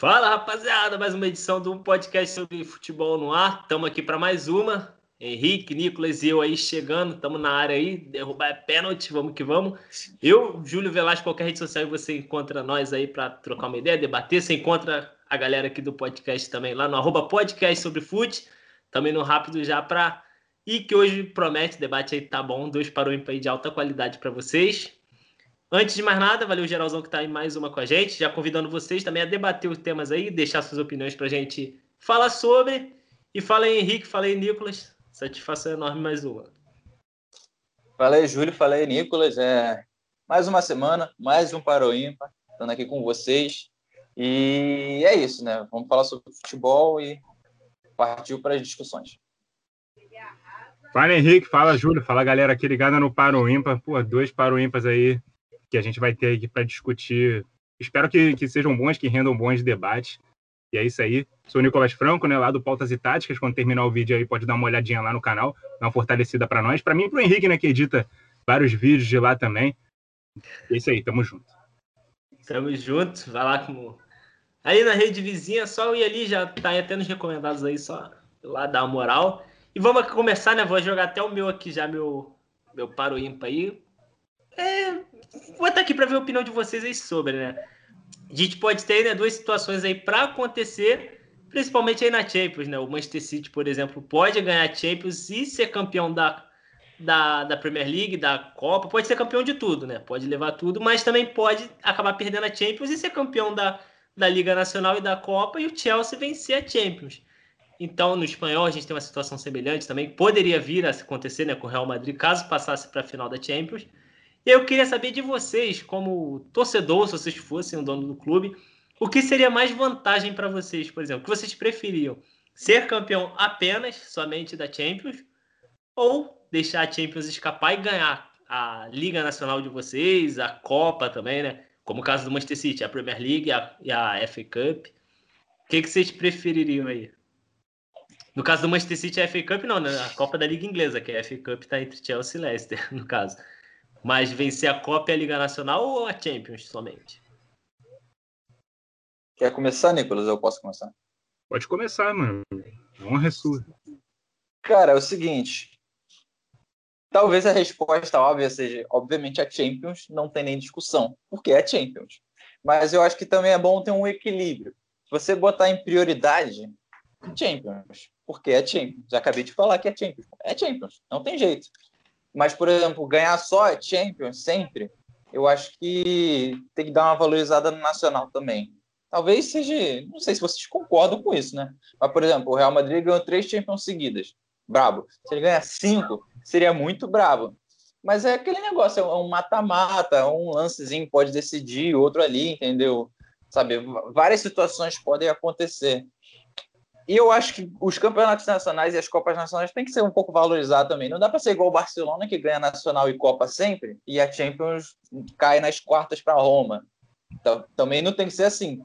Fala rapaziada, mais uma edição do podcast sobre futebol no ar. Estamos aqui para mais uma. Henrique, Nicolas e eu aí chegando, estamos na área aí, derrubar é pênalti, vamos que vamos. Eu, Júlio Velasco, qualquer rede social você encontra nós aí para trocar uma ideia, debater. Você encontra a galera aqui do podcast também lá no arroba podcast sobre fute, também no Rápido já para. E que hoje promete, debate aí tá bom, dois para o ímpar de alta qualidade para vocês. Antes de mais nada, valeu geralzão que está aí mais uma com a gente, já convidando vocês também a debater os temas aí, deixar suas opiniões para a gente falar sobre. E fala aí, Henrique, fala aí, Nicolas. Satisfação enorme mais uma. Fala aí, Júlio, fala aí, Nicolas. É... Mais uma semana, mais um Para o Ímpar, estando aqui com vocês. E é isso, né? Vamos falar sobre futebol e partiu para as discussões. Fala Henrique, fala Júlio, fala galera aqui ligada no Paro Ímpar. Pô, dois Paro aí que a gente vai ter aqui para discutir. Espero que, que sejam bons, que rendam bons debates. E é isso aí. Sou o Nicolas Franco, né, lá do Pautas e Táticas. Quando terminar o vídeo aí, pode dar uma olhadinha lá no canal, dar uma fortalecida para nós. Para mim e para o Henrique, né, que edita vários vídeos de lá também. É isso aí, tamo junto. Tamo junto. Vai lá com. Aí na rede vizinha, só ir ali, já tá até nos recomendados aí, só lá dar uma moral. E vamos começar, né? Vou jogar até o meu aqui já, meu, meu paro ímpar aí. É, vou estar aqui para ver a opinião de vocês aí sobre, né? A gente pode ter né, duas situações aí para acontecer, principalmente aí na Champions, né? O Manchester City, por exemplo, pode ganhar a Champions e ser campeão da, da, da Premier League, da Copa, pode ser campeão de tudo, né? Pode levar tudo, mas também pode acabar perdendo a Champions e ser campeão da, da Liga Nacional e da Copa e o Chelsea vencer a Champions. Então, no espanhol, a gente tem uma situação semelhante também. Poderia vir a acontecer né, com o Real Madrid, caso passasse para a final da Champions. Eu queria saber de vocês, como torcedor, se vocês fossem o dono do clube, o que seria mais vantagem para vocês, por exemplo? O que vocês preferiam? Ser campeão apenas, somente da Champions? Ou deixar a Champions escapar e ganhar a Liga Nacional de vocês, a Copa também, né? Como o caso do Manchester City, a Premier League a, e a FA Cup. O que, que vocês prefeririam aí? No caso do Manchester City, a FA Cup não, né? A Copa da Liga Inglesa, que a FA Cup está entre Chelsea e Leicester, no caso. Mas vencer a Copa e a Liga Nacional ou a Champions somente? Quer começar, Nicolas? Eu posso começar? Pode começar, mano. Honra é sua. Cara, é o seguinte. Talvez a resposta óbvia seja, obviamente, a Champions não tem nem discussão, porque é Champions. Mas eu acho que também é bom ter um equilíbrio. Você botar em prioridade, Champions, porque é Champions. Já acabei de falar que é Champions. É Champions, não tem jeito. Mas, por exemplo, ganhar só a Champions sempre, eu acho que tem que dar uma valorizada no Nacional também. Talvez seja. Não sei se vocês concordam com isso, né? Mas, por exemplo, o Real Madrid ganhou três Champions seguidas. Brabo. Se ele ganhar cinco, seria muito brabo. Mas é aquele negócio, é um mata-mata, um lancezinho pode decidir, outro ali, entendeu? Sabe, várias situações podem acontecer. E eu acho que os campeonatos nacionais e as Copas Nacionais têm que ser um pouco valorizados também. Não dá para ser igual o Barcelona, que ganha Nacional e Copa sempre, e a Champions cai nas quartas para Roma. Então, também não tem que ser assim.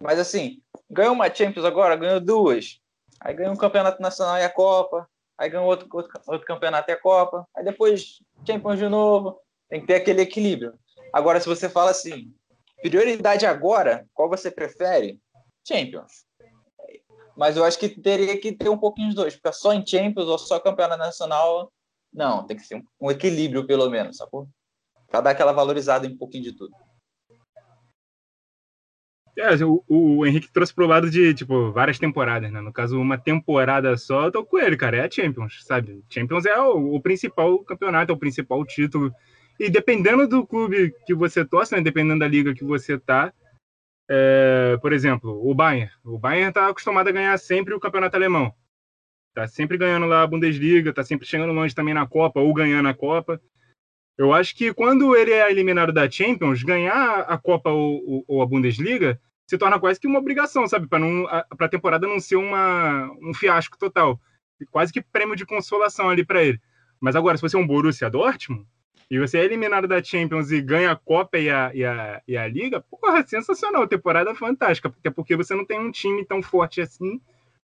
Mas assim, ganhou uma Champions agora, ganhou duas. Aí ganhou um campeonato nacional e a Copa. Aí ganhou outro, outro, outro campeonato e a Copa. Aí depois Champions de novo. Tem que ter aquele equilíbrio. Agora, se você fala assim, prioridade agora, qual você prefere? Champions mas eu acho que teria que ter um pouquinho dos dois. Ficar só em Champions ou só campeonato nacional, não. Tem que ser um, equilíbrio, pelo menos, sacou? Pra dar aquela valorizada em um pouquinho de tudo. É, o, o Henrique trouxe pro lado de, tipo, várias temporadas, né? No caso, uma temporada só, eu tô com ele, cara. É a Champions, sabe? Champions é o, o principal campeonato, é o principal título. E dependendo do clube que você torce, né? Dependendo da liga que você tá, é, por exemplo, o Bayern. O Bayern está acostumado a ganhar sempre o campeonato alemão. Está sempre ganhando lá a Bundesliga, está sempre chegando longe também na Copa ou ganhando a Copa. Eu acho que quando ele é eliminado da Champions, ganhar a Copa ou, ou a Bundesliga se torna quase que uma obrigação, sabe? Para a temporada não ser uma, um fiasco total. Quase que prêmio de consolação ali para ele. Mas agora, se você é um Borussia Dortmund, e você é eliminado da Champions e ganha a Copa e a, e a, e a Liga, porra, sensacional, temporada fantástica, até porque você não tem um time tão forte assim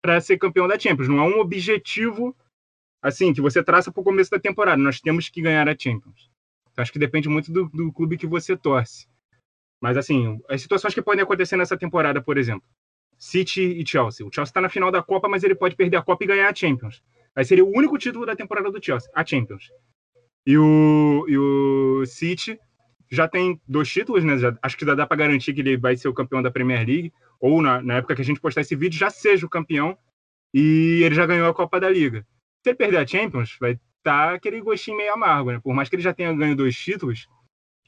para ser campeão da Champions. Não é um objetivo assim que você traça para o começo da temporada. Nós temos que ganhar a Champions. Então, acho que depende muito do, do clube que você torce. Mas, assim, as situações que podem acontecer nessa temporada, por exemplo, City e Chelsea. O Chelsea está na final da Copa, mas ele pode perder a Copa e ganhar a Champions. Aí seria o único título da temporada do Chelsea, a Champions. E o, e o City já tem dois títulos, né? Já, acho que já dá para garantir que ele vai ser o campeão da Premier League, ou na, na época que a gente postar esse vídeo, já seja o campeão e ele já ganhou a Copa da Liga. Se ele perder a Champions, vai estar tá aquele gostinho meio amargo, né? Por mais que ele já tenha ganho dois títulos,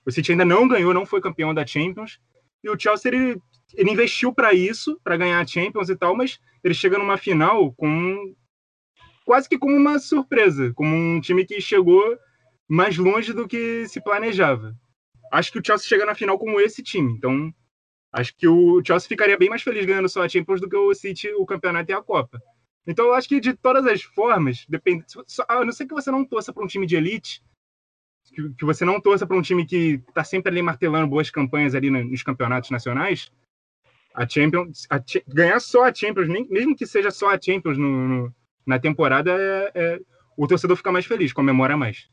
o City ainda não ganhou, não foi campeão da Champions. E o Chelsea ele, ele investiu para isso, para ganhar a Champions e tal, mas ele chega numa final com quase que como uma surpresa, como um time que chegou mais longe do que se planejava. Acho que o Chelsea chega na final como esse time, então acho que o Chelsea ficaria bem mais feliz ganhando só a Champions do que o City o campeonato e a Copa. Então acho que de todas as formas, depende, a não ser que você não torça para um time de elite, que, que você não torça para um time que está sempre ali martelando boas campanhas ali nos campeonatos nacionais, a Champions, a, ganhar só a Champions, nem, mesmo que seja só a Champions no, no, na temporada, é, é, o torcedor fica mais feliz, comemora mais.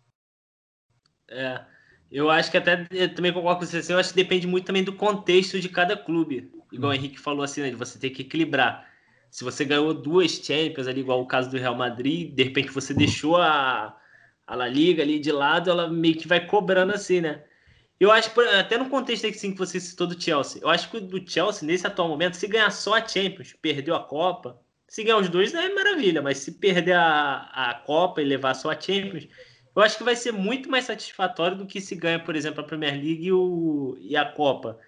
É, eu acho que até eu também concordo com você, assim, eu acho que depende muito também do contexto de cada clube. Igual o Henrique falou assim, né, de você ter que equilibrar. Se você ganhou duas Champions ali, igual o caso do Real Madrid, de repente você deixou a, a La Liga ali de lado, ela meio que vai cobrando assim, né? Eu acho, até no contexto assim, que você citou do Chelsea, eu acho que do Chelsea, nesse atual momento, se ganhar só a Champions, perdeu a Copa, se ganhar os dois é maravilha, mas se perder a, a Copa e levar só a Champions, eu acho que vai ser muito mais satisfatório do que se ganha, por exemplo, a Premier League e, o, e a Copa.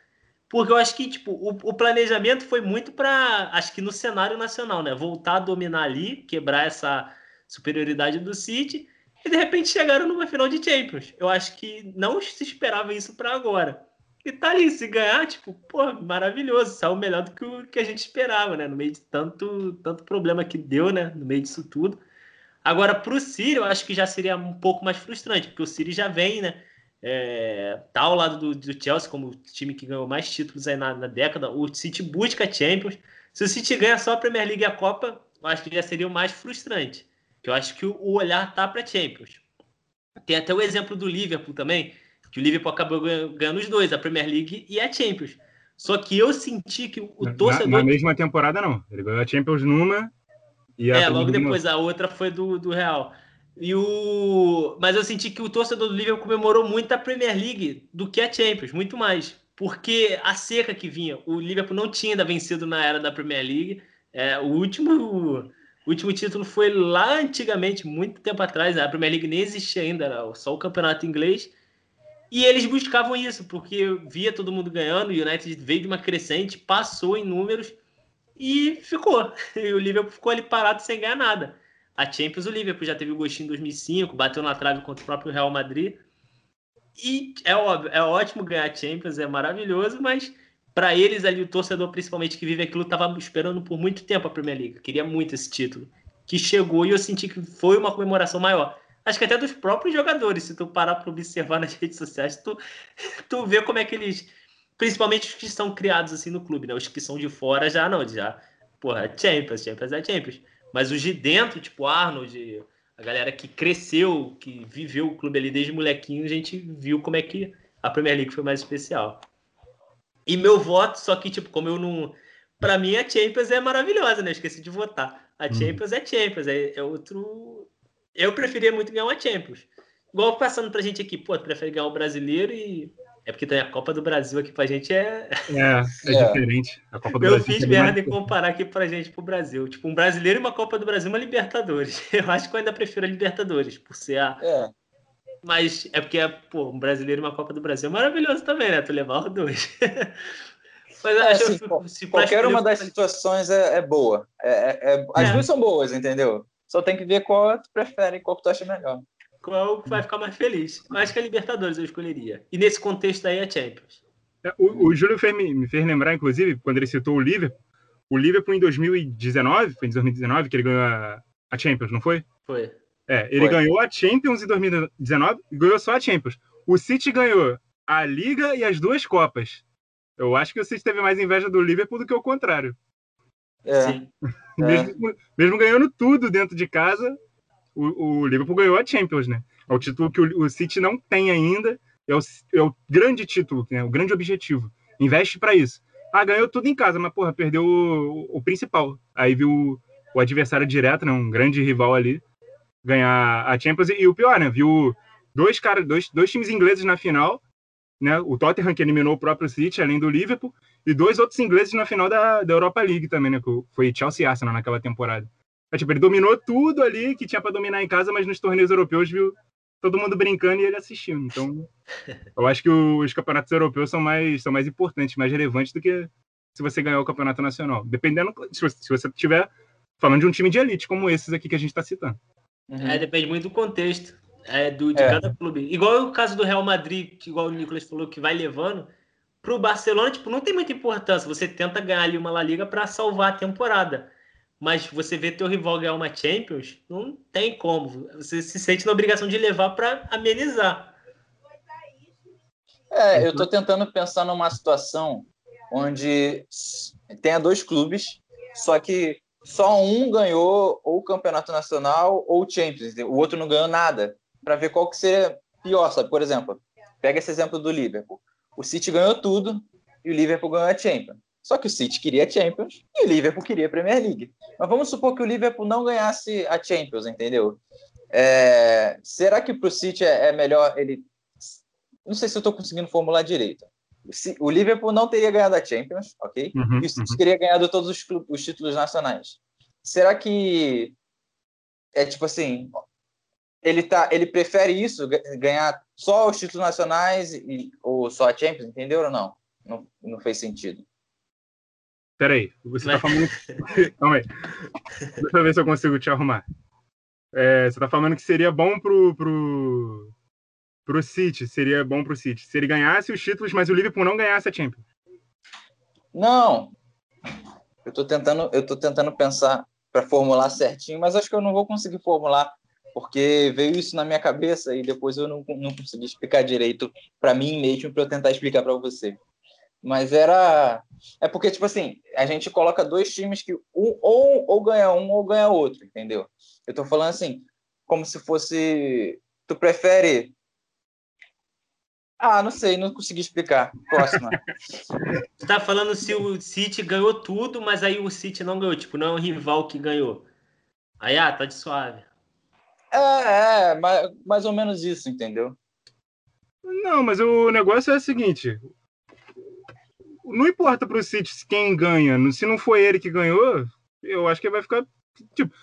Porque eu acho que tipo, o, o planejamento foi muito para, acho que no cenário nacional, né? Voltar a dominar ali, quebrar essa superioridade do City e de repente chegaram numa final de Champions. Eu acho que não se esperava isso para agora. E tá ali, se ganhar, tipo, pô, maravilhoso, saiu melhor do que o que a gente esperava, né? No meio de tanto, tanto problema que deu, né? No meio disso tudo. Agora, pro City, eu acho que já seria um pouco mais frustrante, porque o City já vem, né? É, tá ao lado do, do, Chelsea como o time que ganhou mais títulos aí na, na, década. O City busca Champions. Se o City ganha só a Premier League e a Copa, eu acho que já seria o mais frustrante que eu acho que o olhar tá para Champions. Tem até o exemplo do Liverpool também, que o Liverpool acabou ganhando os dois, a Premier League e a Champions. Só que eu senti que o torcedor. Na, na mesma temporada, não. Ele ganhou a Champions numa É, logo depois a outra foi do, do Real. E o... Mas eu senti que o torcedor do Liverpool comemorou muito a Premier League do que a Champions, muito mais. Porque a seca que vinha, o Liverpool não tinha ainda vencido na era da Premier League. É, o último o último título foi lá antigamente, muito tempo atrás. Né? A Premier League nem existia ainda, era só o campeonato inglês. E eles buscavam isso, porque via todo mundo ganhando. O United veio de uma crescente, passou em números e ficou. E o Liverpool ficou ali parado sem ganhar nada. A Champions, o Liverpool já teve o gostinho em 2005, bateu na trave contra o próprio Real Madrid. E é óbvio, é ótimo ganhar a Champions, é maravilhoso, mas para eles ali, o torcedor principalmente que vive aquilo, estava esperando por muito tempo a Premier League, queria muito esse título, que chegou e eu senti que foi uma comemoração maior. Acho que até dos próprios jogadores, se tu parar para observar nas redes sociais, tu, tu vê como é que eles, principalmente os que estão criados assim no clube, né? Os que são de fora já não, já, porra, Champions, Champions é Champions. Mas os de dentro, tipo Arnold, a galera que cresceu, que viveu o clube ali desde molequinho, a gente viu como é que a Premier League foi mais especial. E meu voto, só que, tipo, como eu não. Pra mim, a Champions é maravilhosa, né? Esqueci de votar. A hum. Champions hum. é Champions, é, é, outro. Eu preferia muito ganhar uma Champions. Igual passando pra gente aqui, pô, tu prefere ganhar o brasileiro e. É porque tem a Copa do Brasil aqui pra gente é. É, é, é. diferente. A Copa do eu Brasil fiz é merda em comparar aqui pra gente pro Brasil. Tipo, um brasileiro e uma Copa do Brasil uma Libertadores. Eu acho que eu ainda prefiro a Libertadores, por ser a. É mas é porque, pô, um brasileiro e uma Copa do Brasil é maravilhoso também, né? Tu levar os dois. Mas é, assim, eu, se qualquer uma das situações é, é boa. É, é, é, as é. duas são boas, entendeu? Só tem que ver qual tu prefere, qual tu acha melhor. Qual vai ficar mais feliz. Acho que a Libertadores eu escolheria. E nesse contexto aí, a Champions. O, o Júlio fez, me fez lembrar, inclusive, quando ele citou o Liverpool, o Liverpool em 2019, foi em 2019 que ele ganhou a, a Champions, não foi? Foi. É, ele Foi. ganhou a Champions em 2019 e ganhou só a Champions. O City ganhou a Liga e as duas Copas. Eu acho que o City teve mais inveja do Liverpool do que o contrário. É. mesmo, é. mesmo, ganhando tudo dentro de casa, o, o, Liverpool ganhou a Champions, né? É o título que o, o City não tem ainda. É o, é o grande título, né? o grande objetivo. investe para isso. Ah, ganhou tudo em casa, mas, porra, perdeu o, o principal. Aí viu o, adversário direto, né? Um grande rival ali, ganhar a Champions. E, e o pior, né? Viu dois, cara, dois, dois times ingleses na final, né? O Tottenham, que eliminou o próprio City, além do Liverpool, e dois outros ingleses na final da, da Europa League também, né? Que foi Chelsea e Arsenal naquela temporada. Mas, tipo, ele dominou tudo ali que tinha para dominar em casa, mas nos torneios europeus viu todo mundo brincando e ele assistindo. Então, eu acho que os campeonatos europeus são mais, são mais importantes, mais relevantes do que se você ganhar o campeonato nacional. Dependendo, se você, se você tiver falando de um time de elite, como esses aqui que a gente está citando. Uhum. É, depende muito do contexto é, do, de é. cada clube. Igual o caso do Real Madrid, que igual o Nicolas falou, que vai levando. Para o Barcelona, tipo, não tem muita importância. Você tenta ganhar ali uma La Liga para salvar a temporada mas você vê teu rival ganhar uma Champions, não tem como. Você se sente na obrigação de levar para amenizar. É, eu estou tentando pensar numa situação onde tenha dois clubes, só que só um ganhou ou o campeonato nacional ou o Champions, o outro não ganhou nada, para ver qual que seria pior, sabe? Por exemplo, pega esse exemplo do Liverpool. O City ganhou tudo e o Liverpool ganhou a Champions. Só que o City queria Champions e o Liverpool queria Premier League. Mas vamos supor que o Liverpool não ganhasse a Champions, entendeu? É... Será que para o City é, é melhor ele. Não sei se eu estou conseguindo formular direito. O Liverpool não teria ganhado a Champions, ok? Uhum, e o City uhum. teria ganhado todos os, os títulos nacionais. Será que é tipo assim, ele tá, ele prefere isso, ganhar só os títulos nacionais e, ou só a Champions, entendeu ou não? Não, não fez sentido. Peraí, você tá falando. Calma aí. Deixa eu ver se eu consigo te arrumar. É, você tá falando que seria bom pro, pro, pro City, seria bom pro City. Se ele ganhasse os títulos, mas o Liverpool não ganhasse a Champions. Não. Eu tô tentando, eu tô tentando pensar para formular certinho, mas acho que eu não vou conseguir formular, porque veio isso na minha cabeça e depois eu não, não consegui explicar direito para mim mesmo para eu tentar explicar para você. Mas era. É porque, tipo assim, a gente coloca dois times que um, ou, ou ganha um ou ganha outro, entendeu? Eu tô falando assim, como se fosse. Tu prefere. Ah, não sei, não consegui explicar. Próxima. tu tá falando se o City ganhou tudo, mas aí o City não ganhou, tipo, não é um rival que ganhou. Aí, ah, tá de suave. É, é mais, mais ou menos isso, entendeu? Não, mas o negócio é o seguinte: não importa para o City quem ganha. Se não foi ele que ganhou, eu acho que vai ficar. Tipo,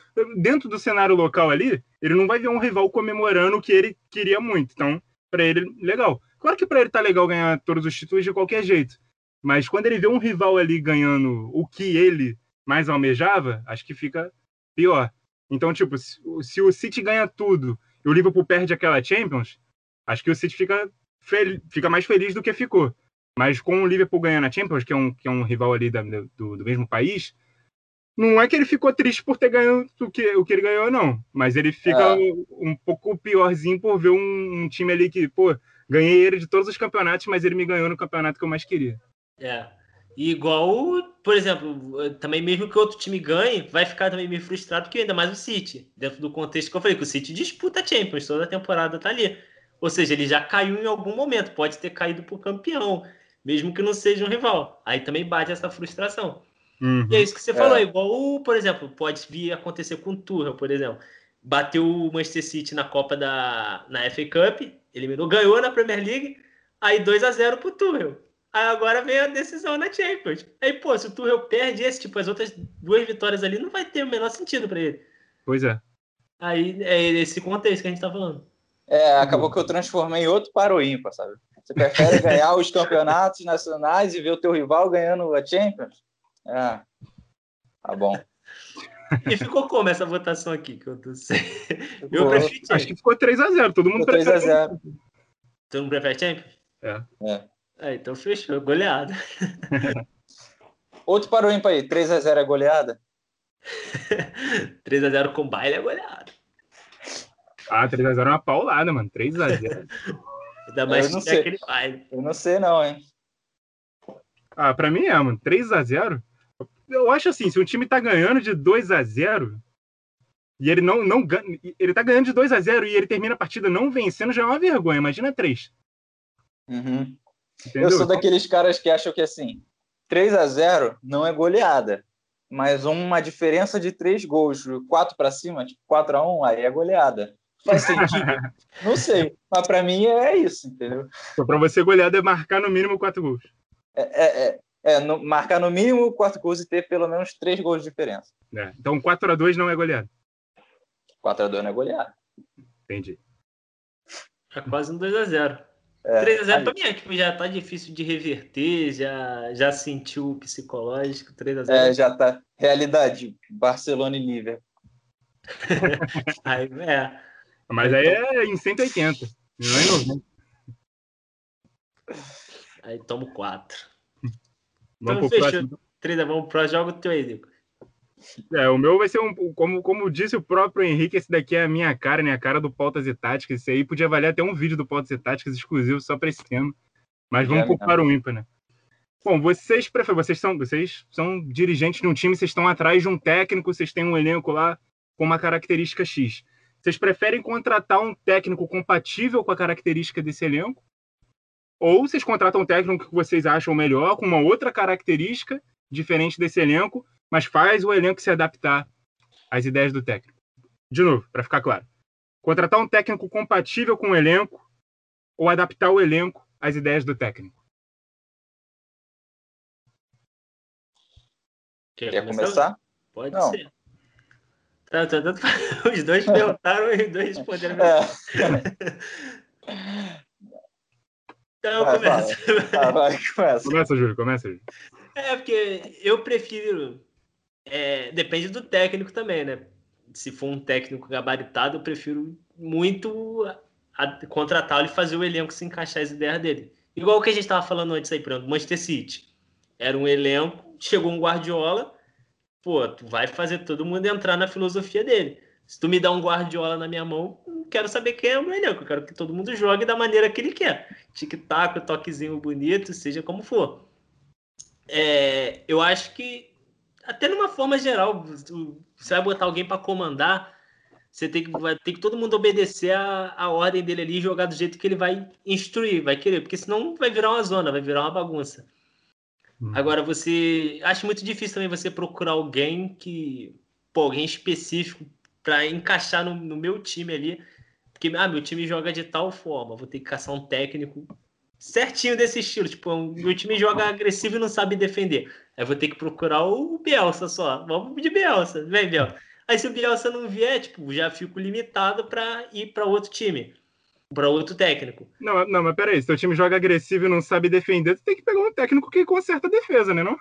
dentro do cenário local ali, ele não vai ver um rival comemorando o que ele queria muito. Então, para ele, legal. Claro que para ele tá legal ganhar todos os títulos de qualquer jeito. Mas quando ele vê um rival ali ganhando o que ele mais almejava, acho que fica pior. Então, tipo, se, se o City ganha tudo e o Liverpool perde aquela Champions, acho que o City fica, fica mais feliz do que ficou. Mas com o Liverpool ganhando a Champions, que é um, que é um rival ali da, do, do mesmo país, não é que ele ficou triste por ter ganhado o que, o que ele ganhou, não. Mas ele fica é. um, um, pouco piorzinho por ver um, um, time ali que, pô, ganhei ele de todos os campeonatos, mas ele me ganhou no campeonato que eu mais queria. É. E igual, por exemplo, também mesmo que outro time ganhe, vai ficar também meio frustrado que ainda mais o City. Dentro do contexto que eu falei, que o City disputa a Champions, toda a temporada tá ali. Ou seja, ele já caiu em algum momento, pode ter caído por campeão mesmo que não seja um rival. Aí também bate essa frustração. Uhum. E é isso que você é. falou, igual, por exemplo, pode vir acontecer com o Tuchel, por exemplo. Bateu o Manchester City na Copa da na FA Cup, eliminou, ganhou na Premier League, aí 2 a 0 pro Tuchel. Aí agora vem a decisão na Champions. Aí, pô, se o Tuchel perde esse, tipo, as outras duas vitórias ali, não vai ter o menor sentido para ele. Pois é. Aí é esse contexto que a gente tá falando. É, acabou que eu transformei em outro para o ímpar, sabe? Você prefere ganhar os campeonatos nacionais e ver o teu rival ganhando a Champions? É. Tá bom. E ficou como essa votação aqui? Que eu tô sem. Eu prefiro Acho que ficou 3x0. Todo mundo prefere. 3x0. Todo mundo prefere Champions? É. é. é então fechou. Goleada. Outro para o ímpar aí. 3x0 é goleada? 3x0 com baile é goleada. Ah, 3x0 é uma paulada, mano. 3x0. Ainda mais eu não sei. aquele pai. Eu não sei, não, hein? Ah, pra mim é, mano. 3x0. Eu acho assim, se o time tá ganhando de 2 x 0 e ele não, não ganha. Ele tá ganhando de 2 x 0 e ele termina a partida não vencendo, já é uma vergonha. Imagina 3. Uhum. Eu sou daqueles caras que acham que assim, 3 a 0 não é goleada, mas uma diferença de três gols, 4 para cima, tipo 4 a 1, aí é goleada. Faz sentido? não sei, mas para mim é isso, entendeu? Então, para você, goleada é marcar no mínimo 4 gols. É, é, é, é no, marcar no mínimo 4 gols e ter pelo menos 3 gols de diferença. É, então 4 a 2 não é goleada. 4 a 2 não é goleada. Entendi. É quase um 2 a 0 é, 3x0 também é, tipo, já tá difícil de reverter, já, já sentiu o psicológico, 3x0. É, já tá. Realidade, Barcelona e Liverpool. aí, é. Mas aí é em 180, não é em 90. Aí tomo 4. Vamos então, pro fechou. próximo. 3 vamos pro jogo teu aí, Nico. É, o meu vai ser um. Como, como disse o próprio Henrique, esse daqui é a minha cara, né? A cara do Pautas e Táticas. Esse aí podia valer até um vídeo do Pautas e Táticas exclusivo só para esse tema. Mas vamos é, para o ímpar, né? Bom, vocês preferem, vocês são, vocês são dirigentes de um time, vocês estão atrás de um técnico, vocês têm um elenco lá com uma característica X. Vocês preferem contratar um técnico compatível com a característica desse elenco? Ou vocês contratam um técnico que vocês acham melhor, com uma outra característica diferente desse elenco, mas faz o elenco se adaptar às ideias do técnico. De novo, para ficar claro. Contratar um técnico compatível com o elenco ou adaptar o elenco às ideias do técnico. Quer, Quer começar? Pode Não. ser. Tá, tá, tá, os dois perguntaram e os dois responderam. É. então, vai, começa. Vai, vai, começa. Começa, Júlio, começa, Júlio. É, porque eu prefiro é, depende do técnico também, né? Se for um técnico gabaritado, eu prefiro muito contratá-lo e fazer o elenco se encaixar as ideias dele. Igual o que a gente estava falando antes aí, por exemplo, Manchester City. Era um elenco, chegou um Guardiola, pô, tu vai fazer todo mundo entrar na filosofia dele. Se tu me dá um Guardiola na minha mão, não quero saber quem é o elenco, eu quero que todo mundo jogue da maneira que ele quer. Tic-tac, toquezinho bonito, seja como for. É, eu acho que até numa forma geral, você vai botar alguém para comandar, você tem que, vai ter que todo mundo obedecer a, a ordem dele ali e jogar do jeito que ele vai instruir, vai querer, porque senão vai virar uma zona, vai virar uma bagunça. Hum. Agora, você. Acho muito difícil também você procurar alguém que. Pô, alguém específico para encaixar no, no, meu time ali. Porque, ah, meu time joga de tal forma, vou ter que caçar um técnico certinho desse estilo. Tipo, meu time joga agressivo e não sabe defender. Aí vou ter que procurar o Bielsa só. Vamos de Bielsa. Vem, Bielsa. Aí se o Bielsa não vier, tipo, já fico limitado para ir para outro time. Para outro técnico. Não, não, mas peraí, se o time joga agressivo e não sabe defender, tu tem que pegar um técnico que conserta a defesa, né? Não?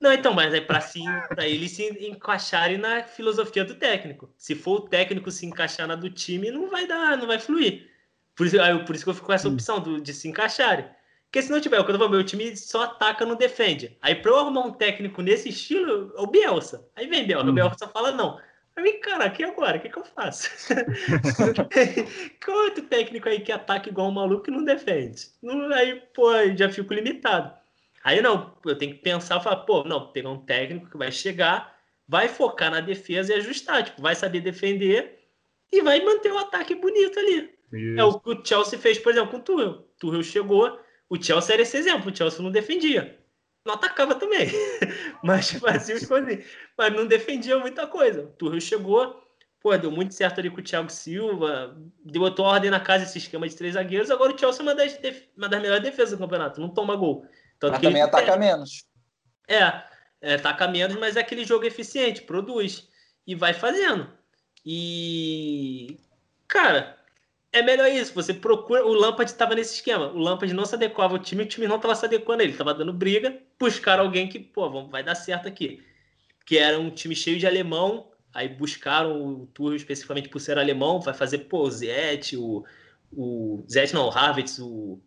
Não, então, mas é para sim, para eles se encaixarem na filosofia do técnico. Se for o técnico se encaixar na do time, não vai dar, não vai fluir. Por isso, por isso que eu fico com essa opção do, de se encaixarem. Porque se não tiver, quando eu meu time só ataca, não defende. Aí pra eu arrumar um técnico nesse estilo, é o Bielsa. Aí vem Bielsa, uhum. o Bielsa fala não. Aí, cara, aqui agora, o que, que eu faço? Qual outro técnico aí que ataca igual um maluco e não defende? Aí, pô, já fico limitado. Aí não, eu tenho que pensar e falar, pô, não, pegar um técnico que vai chegar, vai focar na defesa e ajustar, tipo, vai saber defender e vai manter o ataque bonito ali. Isso. É o que o Chelsea fez, por exemplo, com o Tuchel. Tuchel chegou, o Chelsea era esse exemplo, o Chelsea não defendia. Não atacava também, mas fazia os coisas. Mas não defendia muita coisa. O Tuchel chegou, pô, deu muito certo ali com o Thiago Silva, deu outra ordem na casa esse esquema de três zagueiros. Agora o Chelsea é uma das, def... uma das melhores defesas do campeonato, não toma gol. Tanto mas que também ataca menos. É, é, ataca menos, mas é aquele jogo eficiente, produz e vai fazendo. E, cara, é melhor isso. Você procura. O Lampard estava nesse esquema. O Lampard não se adequava ao time, o time não estava se adequando a ele. Estava dando briga, buscaram alguém que, pô, vai dar certo aqui. Que era um time cheio de alemão. Aí buscaram o Tuchel especificamente por ser alemão, vai fazer, pô, o Zet, o, o Zet não, o Havertz, o,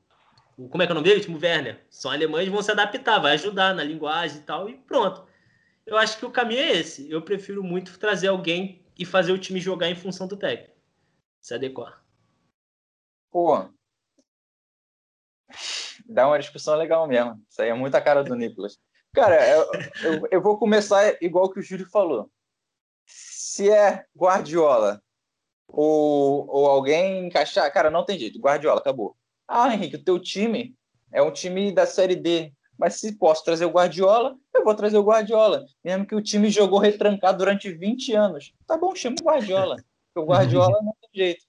o, como é que é o nome dele? O Timo Werner. São alemães, vão se adaptar, vai ajudar na linguagem e tal, e pronto. Eu acho que o caminho é esse. Eu prefiro muito trazer alguém e fazer o time jogar em função do técnico. Se adequar. Pô, dá uma discussão legal mesmo. Isso aí é muita cara do Nicolas. Cara, eu, eu, eu, vou começar igual que o Júlio falou. Se é Guardiola ou, ou alguém encaixar, cara, não tem jeito. Guardiola, acabou. Ah, Henrique, o teu time é um time da Série D. Mas se posso trazer o Guardiola, eu vou trazer o Guardiola. Mesmo que o time jogou retrancado durante 20 anos. Tá bom, chama o Guardiola. Porque o Guardiola não tem jeito.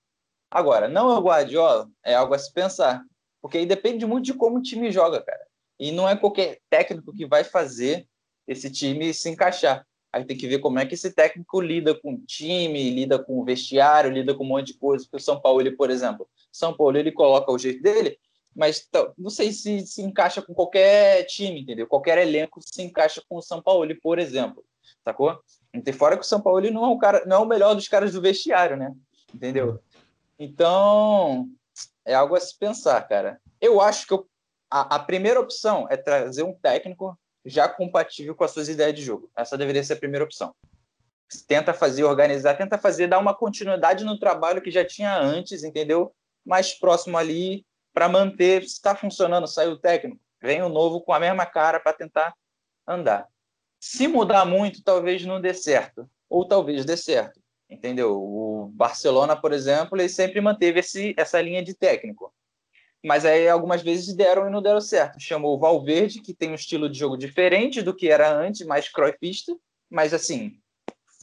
Agora, não é o Guardiola, é algo a se pensar. Porque aí depende muito de como o time joga, cara. E não é qualquer técnico que vai fazer esse time se encaixar. Aí tem que ver como é que esse técnico lida com o time, lida com o vestiário, lida com um monte de coisa. Porque o São Paulo, ele, por exemplo, São Paulo ele coloca o jeito dele, mas não sei se se encaixa com qualquer time, entendeu? Qualquer elenco se encaixa com o São Paulo, por exemplo, sacou? Tem fora que o São Paulo não é o cara, não é o melhor dos caras do vestiário, né? Entendeu? Então, é algo a se pensar, cara. Eu acho que eu, a, a primeira opção é trazer um técnico já compatível com as suas ideias de jogo. Essa deveria ser a primeira opção. Tenta fazer, organizar, tenta fazer, dar uma continuidade no trabalho que já tinha antes, entendeu? Mais próximo ali, para manter. Se está funcionando, sai o técnico, vem o novo com a mesma cara para tentar andar. Se mudar muito, talvez não dê certo, ou talvez dê certo, entendeu? O Barcelona, por exemplo, ele sempre manteve esse, essa linha de técnico mas aí algumas vezes deram e não deram certo. Chamou o Valverde, que tem um estilo de jogo diferente do que era antes, mais cruyffista, mas assim,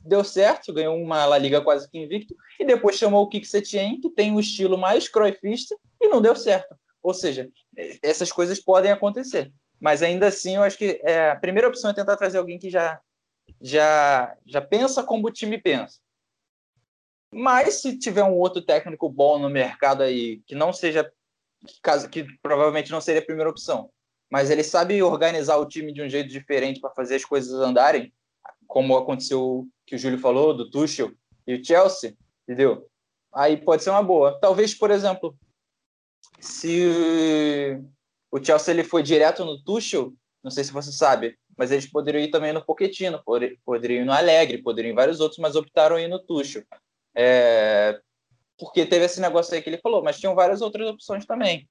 deu certo, ganhou uma La Liga quase que invicto, e depois chamou o Kik que tem um estilo mais cruyffista, e não deu certo. Ou seja, essas coisas podem acontecer. Mas ainda assim, eu acho que é, a primeira opção é tentar trazer alguém que já, já, já pensa como o time pensa. Mas se tiver um outro técnico bom no mercado aí, que não seja caso que provavelmente não seria a primeira opção. Mas ele sabe organizar o time de um jeito diferente para fazer as coisas andarem, como aconteceu que o Júlio falou do Tuchel e o Chelsea, entendeu? Aí pode ser uma boa. Talvez, por exemplo, se o Chelsea ele foi direto no Tuchel, não sei se você sabe, mas eles poderiam ir também no Pochettino, poderiam ir no Alegre, poderiam ir em vários outros, mas optaram ir no Tuchel. É, porque teve esse negócio aí que ele falou, mas tinham várias outras opções também.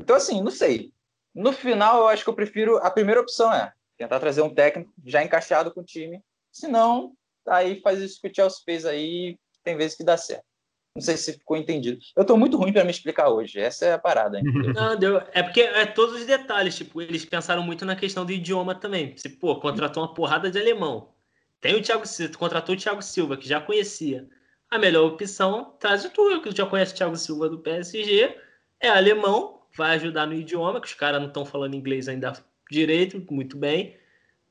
Então, assim, não sei. No final, eu acho que eu prefiro. A primeira opção é tentar trazer um técnico já encaixado com o time. Se não, aí faz isso que o Chelsea fez aí, tem vezes que dá certo. Não sei se ficou entendido. Eu tô muito ruim para me explicar hoje. Essa é a parada. Não, deu. É porque é todos os detalhes. Tipo, eles pensaram muito na questão do idioma também. Se, pô, contratou uma porrada de alemão. Tem o Thiago Silva, contratou o Thiago Silva, que já conhecia a melhor opção, traz o Tuchel, que já conhece o Thiago Silva do PSG, é alemão, vai ajudar no idioma, que os caras não estão falando inglês ainda direito, muito bem.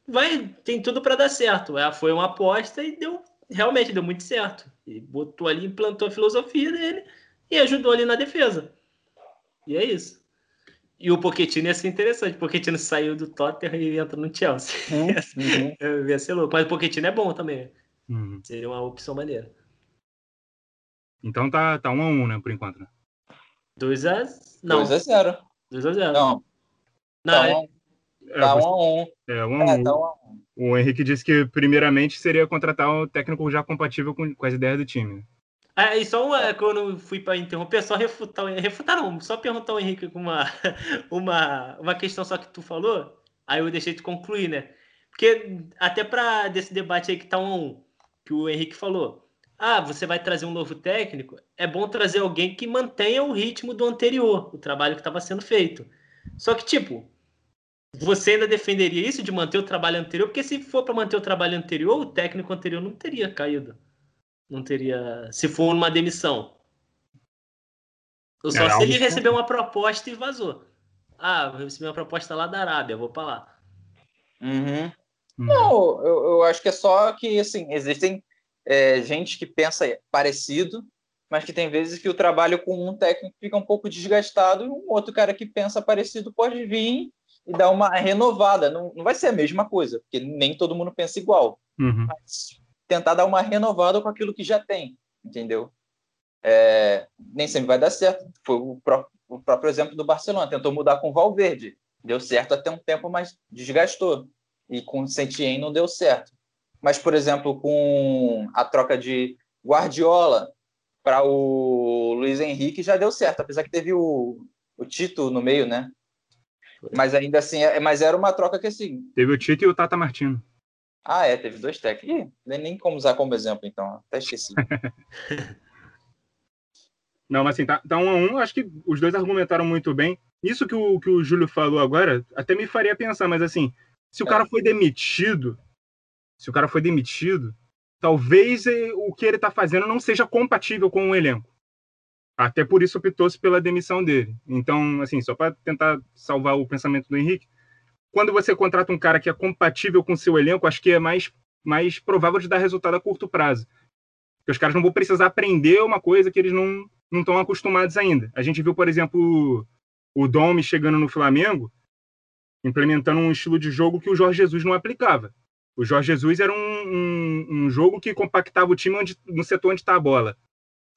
Vai, tem tudo para dar certo. É, foi uma aposta e deu, realmente deu muito certo. E botou ali, implantou a filosofia dele e ajudou ali na defesa. E é isso. E o Pochettino ia ser interessante. O Pochettino saiu do Tottenham e entra no Chelsea. Uhum. ia ser louco. Mas o Pochettino é bom também. Uhum. Seria uma opção maneira. Então tá, tá 1 a 1 né, por enquanto, né? 2 a... Não. 2 a 0 2 a 0 Não. Não, tá 1 é... tá 1 a 1 É, 1 a 1 é, tá 1 a 1 O Henrique disse que, primeiramente, seria contratar um técnico já compatível com, com as ideias do time. Ah, e só uma, quando eu fui para interromper, só refutar, refutar não, só perguntar ao Henrique uma, uma, uma questão só que tu falou, aí eu deixei tu concluir, né? Porque até para desse debate aí que tá um a um, que o Henrique falou, ah, você vai trazer um novo técnico, é bom trazer alguém que mantenha o ritmo do anterior, o trabalho que estava sendo feito. Só que, tipo, você ainda defenderia isso de manter o trabalho anterior? Porque se for para manter o trabalho anterior, o técnico anterior não teria caído. Não teria. Se for uma demissão. Ou só é, se ele recebeu uma proposta e vazou. Ah, eu recebi uma proposta lá da Arábia, vou para lá. Uhum. Uhum. Não, eu, eu acho que é só que, assim, existem é, gente que pensa parecido, mas que tem vezes que o trabalho com um técnico fica um pouco desgastado e um outro cara que pensa parecido pode vir e dar uma renovada. Não, não vai ser a mesma coisa, porque nem todo mundo pensa igual. Uhum. Mas tentar dar uma renovada com aquilo que já tem, entendeu? É, nem sempre vai dar certo. Foi o, pró o próprio exemplo do Barcelona. Tentou mudar com o Valverde. Deu certo até um tempo, mas desgastou. E com o Sentien não deu certo. Mas, por exemplo, com a troca de Guardiola para o Luiz Henrique já deu certo, apesar que teve o, o Tito no meio, né? Mas ainda assim, é, mas era uma troca que assim. Teve o Tito e o Tata Martino. Ah, é, teve dois técnicos. Ih, nem, nem como usar como exemplo, então. Até esqueci. Não, mas assim, tá, tá um a um. Acho que os dois argumentaram muito bem. isso que o, que o Júlio falou agora até me faria pensar, mas assim, se o é. cara foi demitido, se o cara foi demitido, talvez o que ele está fazendo não seja compatível com o elenco. Até por isso optou-se pela demissão dele. Então, assim, só para tentar salvar o pensamento do Henrique, quando você contrata um cara que é compatível com seu elenco, acho que é mais, mais provável de dar resultado a curto prazo. Porque os caras não vão precisar aprender uma coisa que eles não não estão acostumados ainda. A gente viu, por exemplo, o Domi chegando no Flamengo, implementando um estilo de jogo que o Jorge Jesus não aplicava. O Jorge Jesus era um, um, um jogo que compactava o time onde, no setor onde está a bola.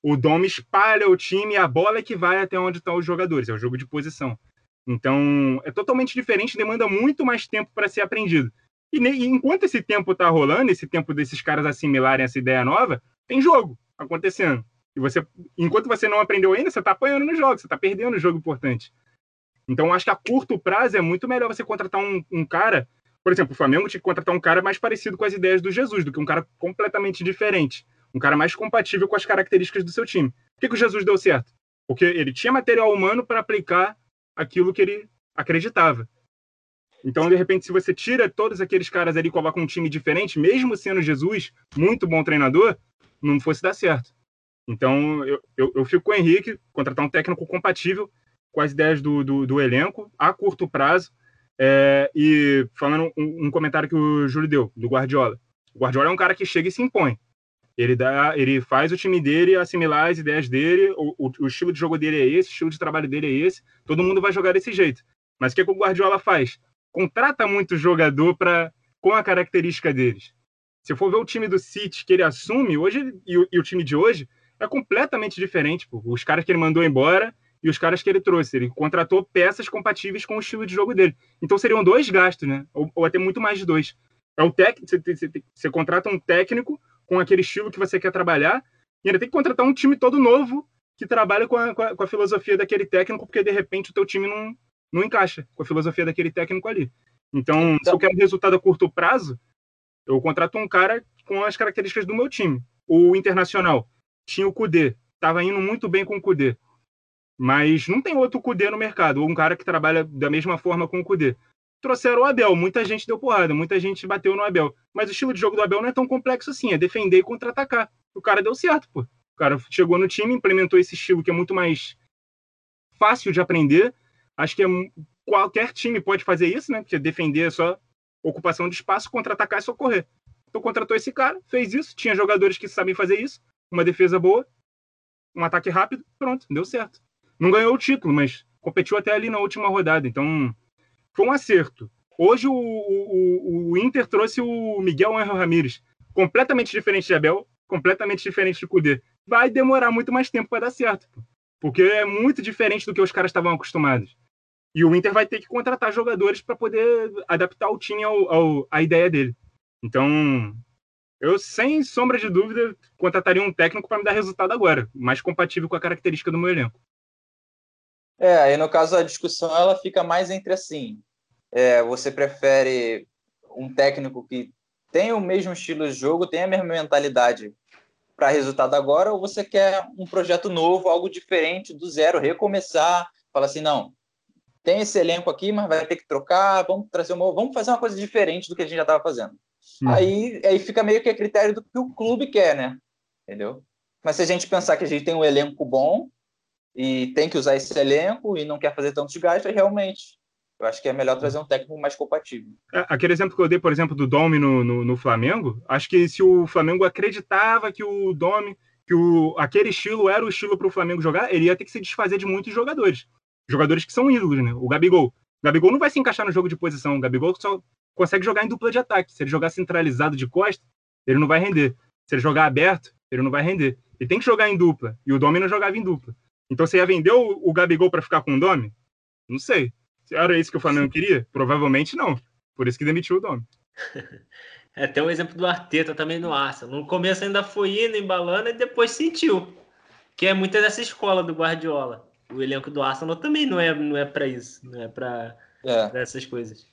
O Dom espalha o time e a bola é que vai até onde estão os jogadores. É o jogo de posição. Então, é totalmente diferente, demanda muito mais tempo para ser aprendido. E, e, enquanto esse tempo está rolando, esse tempo desses caras assimilarem essa ideia nova, tem jogo acontecendo. E você, enquanto você não aprendeu ainda, você está apanhando no jogo, você está perdendo o jogo importante. Então, acho que a curto prazo é muito melhor você contratar um, um cara. Por exemplo, o Flamengo tinha que contratar um cara mais parecido com as ideias do Jesus do que um cara completamente diferente um cara mais compatível com as características do seu time. Por que, que o Jesus deu certo? Porque ele tinha material humano para aplicar aquilo que ele acreditava. Então, de repente, se você tira todos aqueles caras ali e coloca um time diferente, mesmo sendo Jesus muito bom treinador, não fosse dar certo. Então, eu, eu, eu fico com o Henrique, contratar um técnico compatível com as ideias do, do, do elenco, a curto prazo. É, e falando um, um, comentário que o Júlio deu, do Guardiola. O Guardiola é um cara que chega e se impõe. Ele, dá, ele faz o time dele assimilar as ideias dele, o, o, o, estilo de jogo dele é esse, o estilo de trabalho dele é esse, todo mundo vai jogar desse jeito. Mas o que, que o Guardiola faz? Contrata muito jogador pra, com a característica deles. Se for ver o time do City que ele assume hoje e o, e o time de hoje, é completamente diferente. Pô. Os caras que ele mandou embora e os caras que ele trouxe. Ele contratou peças compatíveis com o estilo de jogo dele. Então seriam dois gastos, né? Ou, ou até muito mais de dois. É um técnico, você, você, você contrata um técnico com aquele estilo que você quer trabalhar, e ainda tem que contratar um time todo novo que trabalha com a, com a, com a filosofia daquele técnico, porque de repente o teu time não, não encaixa com a filosofia daquele técnico ali. Então, então, se eu quero um resultado a curto prazo, eu contrato um cara com as características do meu time. O Internacional tinha o Cudê, estava indo muito bem com o Cudê, mas não tem outro Cudê no mercado, ou um cara que trabalha da mesma forma com o Cudê trouxeram o Abel. Muita gente deu porrada, muita gente bateu no Abel. Mas o estilo de jogo do Abel não é tão complexo assim, é defender e contra-atacar. O cara deu certo, pô. O cara chegou no time, implementou esse estilo que é muito mais fácil de aprender. Acho que é, qualquer time pode fazer isso, né? Porque defender é só ocupação de espaço, contra-atacar é só correr. Então contratou esse cara, fez isso, tinha jogadores que sabem fazer isso, uma defesa boa, um ataque rápido, pronto, deu certo. Não ganhou o título, mas competiu até ali na última rodada. Então, foi um acerto. Hoje o, o, o Inter trouxe o Miguel Angel Ramírez, completamente diferente de Abel, completamente diferente de Cudê. Vai demorar muito mais tempo para dar certo, porque é muito diferente do que os caras estavam acostumados. E o Inter vai ter que contratar jogadores para poder adaptar o time ao, ao, à ideia dele. Então, eu, sem sombra de dúvida, contrataria um técnico para me dar resultado agora, mais compatível com a característica do meu elenco. É, aí no caso a discussão ela fica mais entre assim, é, você prefere um técnico que tem o mesmo estilo de jogo, tem a mesma mentalidade para resultado agora, ou você quer um projeto novo, algo diferente, do zero, recomeçar, fala assim, não, tem esse elenco aqui, mas vai ter que trocar, vamos trazer uma, vamos fazer uma coisa diferente do que a gente já estava fazendo. Hum. Aí, aí fica meio que a critério do que o clube quer, né? Entendeu? Mas se a gente pensar que a gente tem um elenco bom e tem que usar esse elenco e não quer fazer tantos gastos, realmente eu acho que é melhor trazer um técnico mais compatível. É, aquele exemplo que eu dei, por exemplo, do Domi no, no, no, Flamengo, acho que se o Flamengo acreditava que o Domi, que o, aquele estilo era o estilo para o Flamengo jogar, ele ia ter que se desfazer de muitos jogadores. Jogadores que são ídolos, né? O Gabigol. O Gabigol não vai se encaixar no jogo de posição. O Gabigol só consegue jogar em dupla de ataque. Se ele jogar centralizado de costa, ele não vai render. Se ele jogar aberto, ele não vai render. Ele tem que jogar em dupla. E o Domi não jogava em dupla. Então você ia vender o, o Gabigol para ficar com o Domi? Não sei. Era isso que o Flamengo queria? Provavelmente não. Por isso que demitiu o Domi. É até o exemplo do Arteta também no Arsenal. No começo ainda foi indo, embalando, e depois sentiu. Que é muita dessa escola do Guardiola. O elenco do Arsenal também não é, não é para isso. Não é para é. essas coisas.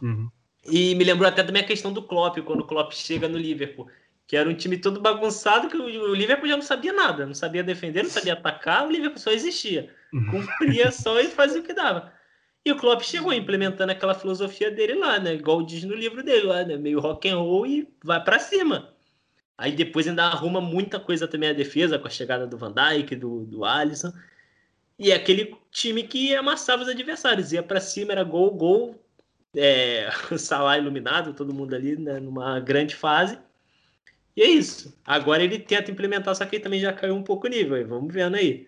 Uhum. E me lembrou até também a questão do Klopp, quando o Klopp chega no Liverpool. Que era um time todo bagunçado, que o Liverpool já não sabia nada. Não sabia defender, não sabia atacar, o Liverpool só existia. cumpria só e fazia o que dava. E o Klopp chegou implementando aquela filosofia dele lá, né? Igual diz no livro dele lá, né? Meio rock and roll e vai para cima. Aí depois ainda arruma muita coisa também a defesa, com a chegada do Van Dijk, do, do Alisson. E é aquele time que amassava os adversários, ia para cima, era gol, gol, é, Salah iluminado, todo mundo ali né, numa grande fase. E é isso. Agora ele tenta implementar, só que ele também já caiu um pouco o nível, aí, vamos vendo aí.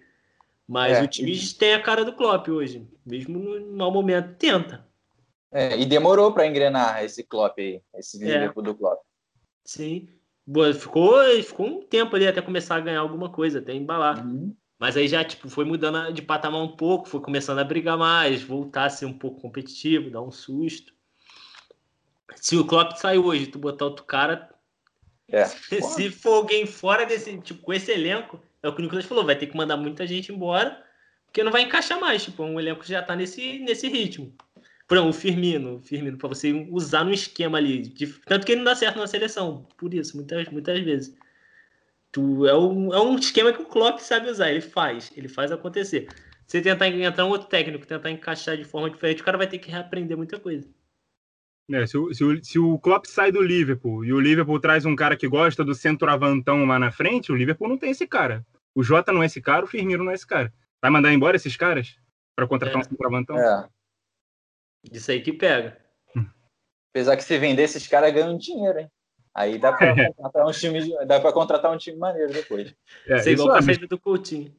Mas é, o time e... tem a cara do Klopp hoje, mesmo no mau momento, tenta. É, e demorou para engrenar esse Klopp aí, esse é. Liverpool do Klopp. Sim. Boa, ficou, ficou um tempo ali até começar a ganhar alguma coisa, até embalar. Uhum. Mas aí já tipo, foi mudando de patamar um pouco, foi começando a brigar mais, voltar a ser um pouco competitivo, dar um susto. Se o Klopp sair hoje, tu botar outro cara, é. se for alguém fora desse, tipo, com esse elenco, é o que o Nicolas falou, vai ter que mandar muita gente embora, porque não vai encaixar mais, tipo, um elenco que já tá nesse, nesse ritmo. Por exemplo, o Firmino, Firmino, para você usar no esquema ali, de, tanto que ele não dá certo na seleção, por isso, muitas, muitas vezes. Tu, é, um, é um esquema que o Klopp sabe usar, ele faz, ele faz acontecer. Se tentar entrar um outro técnico, tentar encaixar de forma diferente, o cara vai ter que reaprender muita coisa. É, se, o, se, o, se o Klopp sai do Liverpool e o Liverpool traz um cara que gosta do centroavantão lá na frente, o Liverpool não tem esse cara. O Jota não é esse cara, o Firmino não é esse cara. Vai mandar embora esses caras para contratar é. um centroavantão? É. Isso aí que pega. Apesar que se vender esses caras ganham dinheiro, hein? Aí dá para contratar um time, dá para contratar um time maneiro depois. É, Você igual a do Coutinho.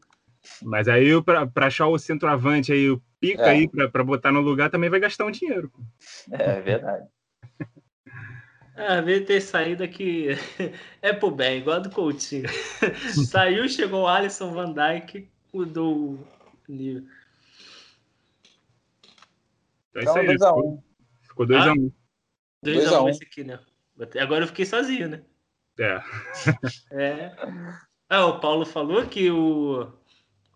Mas aí para achar o centroavante aí, o pica é. aí para botar no lugar também vai gastar um dinheiro. É, é verdade. Ah, vezes ter saída que é pro bem, igual a do Coutinho. Saiu, chegou o Alisson Van Dijk, mudou o nível. Então, é isso aí. Ficou 2x1. Ficou 2x1. 2x1 um esse aqui, né? Agora eu fiquei sozinho, né? É. é. Ah, o Paulo falou que o,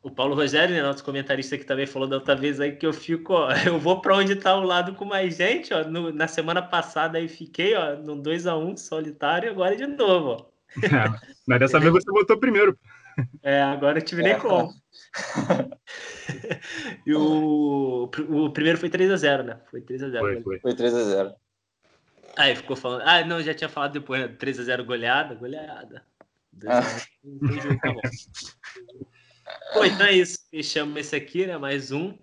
o Paulo Rogério, né, nosso comentarista que também falou da outra vez aí que eu fico, ó, eu vou para onde tá o lado com mais gente, ó. No, na semana passada aí fiquei, ó, no 2 a 1 solitário, agora de novo, ó. É, mas dessa vez você votou primeiro. É, agora eu tive nem é. como. e o, o primeiro foi 3x0, né? Foi 3x0. Foi, foi. foi 3x0. Aí ficou falando. Ah, não, já tinha falado depois, né? 3x0 goleada, goleada. Ah. Tá bom. Pô, então é isso. Fechamos esse aqui, né? Mais um.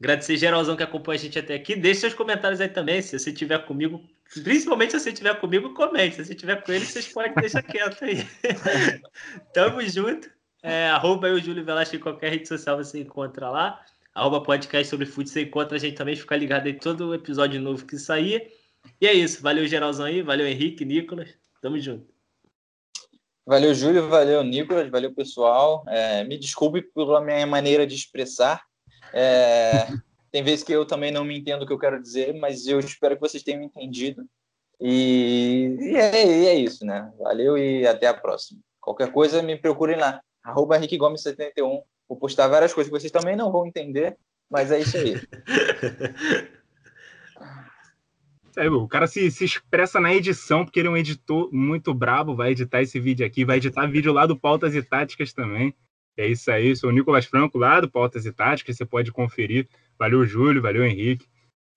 Agradecer geralzão que acompanha a gente até aqui. Deixe seus comentários aí também. Se você estiver comigo, principalmente se você estiver comigo, comente. Se você estiver com ele, vocês podem deixar quieto aí. Tamo junto. É, arroba eu, Júlio Velasco, em qualquer rede social você encontra lá. Arroba podcast sobre futebol, você encontra a gente também. Fica ligado em todo episódio novo que sair. E é isso. Valeu, geralzão aí. Valeu, Henrique, Nicolas. Tamo junto. Valeu, Júlio. Valeu, Nicolas. Valeu, pessoal. É, me desculpe pela minha maneira de expressar. É, tem vezes que eu também não me entendo o que eu quero dizer, mas eu espero que vocês tenham entendido. E, e, é, e é, isso, né? Valeu e até a próxima. Qualquer coisa, me procurem lá. Arroba Henrique Gomes 71. Vou postar várias coisas que vocês também não vão entender, mas é isso aí. É, o cara se, se expressa na edição, porque ele é um editor muito brabo, vai editar esse vídeo aqui, vai editar vídeo lá do Pautas e Táticas também. É isso aí, sou o Nicolas Franco lá do Pautas e Táticas, você pode conferir. Valeu, Júlio, valeu, Henrique.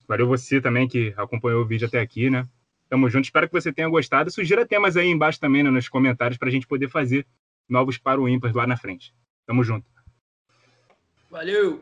Valeu você também que acompanhou o vídeo até aqui, né? Tamo junto, espero que você tenha gostado. Sugira temas aí embaixo também, né, nos comentários, para a gente poder fazer novos para o ímpar lá na frente. Tamo junto. Valeu!